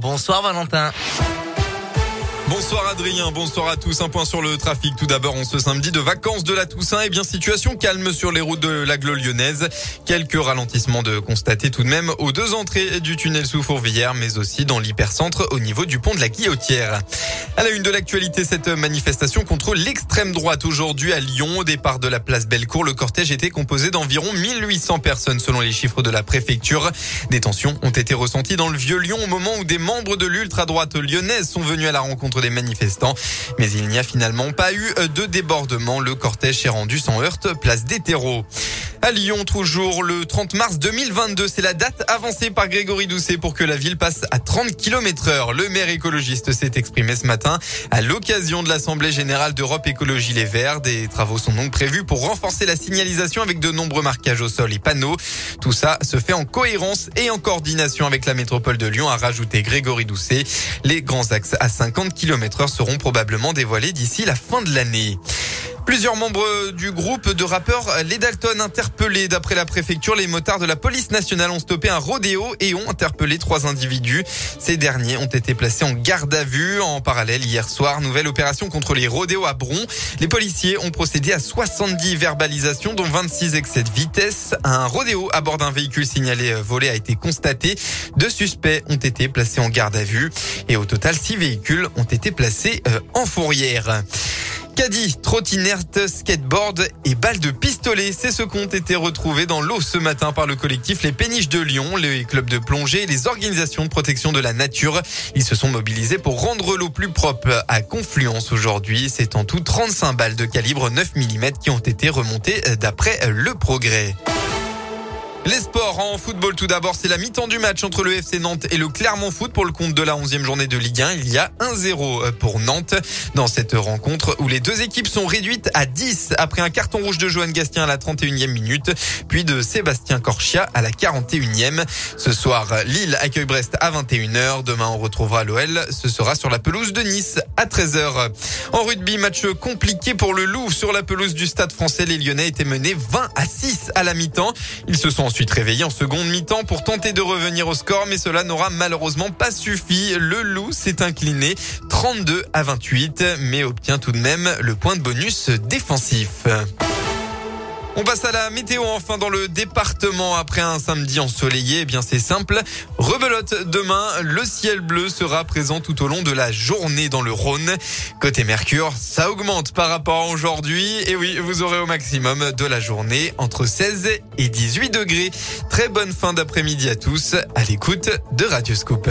Bonsoir Valentin. Bonsoir Adrien, bonsoir à tous. Un point sur le trafic. Tout d'abord, on ce samedi de vacances de la Toussaint. Eh bien, situation calme sur les routes de l'aglo lyonnaise. Quelques ralentissements de constater tout de même aux deux entrées du tunnel sous Fourvière, mais aussi dans l'hypercentre au niveau du pont de la Guillotière. À la une de l'actualité, cette manifestation contre l'extrême droite aujourd'hui à Lyon. Au départ de la place Bellecour, le cortège était composé d'environ 1800 personnes selon les chiffres de la préfecture. Des tensions ont été ressenties dans le vieux Lyon au moment où des membres de l'ultra-droite lyonnaise sont venus à la rencontre des manifestants. Mais il n'y a finalement pas eu de débordement. Le cortège s'est rendu sans heurte, place des terreaux. À Lyon, toujours le 30 mars 2022, c'est la date avancée par Grégory Doucet pour que la ville passe à 30 km heure. Le maire écologiste s'est exprimé ce matin à l'occasion de l'Assemblée générale d'Europe Écologie Les Verts. Des travaux sont donc prévus pour renforcer la signalisation avec de nombreux marquages au sol et panneaux. Tout ça se fait en cohérence et en coordination avec la métropole de Lyon, a rajouté Grégory Doucet. Les grands axes à 50 km heure seront probablement dévoilés d'ici la fin de l'année. Plusieurs membres du groupe de rappeurs Les Dalton interpellés. D'après la préfecture, les motards de la police nationale ont stoppé un rodéo et ont interpellé trois individus. Ces derniers ont été placés en garde à vue. En parallèle, hier soir, nouvelle opération contre les rodéos à Bron. Les policiers ont procédé à 70 verbalisations, dont 26 excès de vitesse. Un rodéo à bord d'un véhicule signalé volé a été constaté. Deux suspects ont été placés en garde à vue. Et au total, six véhicules ont été placés euh, en fourrière. Caddie, trottinette, skateboard et balles de pistolet. C'est ce qu'ont été retrouvés dans l'eau ce matin par le collectif Les Péniches de Lyon, les clubs de plongée et les organisations de protection de la nature. Ils se sont mobilisés pour rendre l'eau plus propre à Confluence aujourd'hui. C'est en tout 35 balles de calibre 9 mm qui ont été remontées d'après le progrès. Les sports en football tout d'abord, c'est la mi-temps du match entre le FC Nantes et le Clermont Foot pour le compte de la 11e journée de Ligue 1. Il y a 1-0 pour Nantes dans cette rencontre où les deux équipes sont réduites à 10 après un carton rouge de Johan Gastien à la 31e minute, puis de Sébastien Corchia à la 41e. Ce soir, Lille accueille Brest à 21h. Demain, on retrouvera l'OL. Ce sera sur la pelouse de Nice à 13h. En rugby, match compliqué pour le Loup sur la pelouse du Stade français. Les Lyonnais étaient menés 20 à 6 à la mi-temps. Ils se sont ensuite réveillé en seconde mi-temps pour tenter de revenir au score, mais cela n'aura malheureusement pas suffi. Le loup s'est incliné 32 à 28, mais obtient tout de même le point de bonus défensif. On passe à la météo enfin dans le département après un samedi ensoleillé. Eh bien c'est simple. Rebelote demain, le ciel bleu sera présent tout au long de la journée dans le Rhône. Côté Mercure, ça augmente par rapport à aujourd'hui. Et oui, vous aurez au maximum de la journée entre 16 et 18 degrés. Très bonne fin d'après-midi à tous à l'écoute de Radioscope.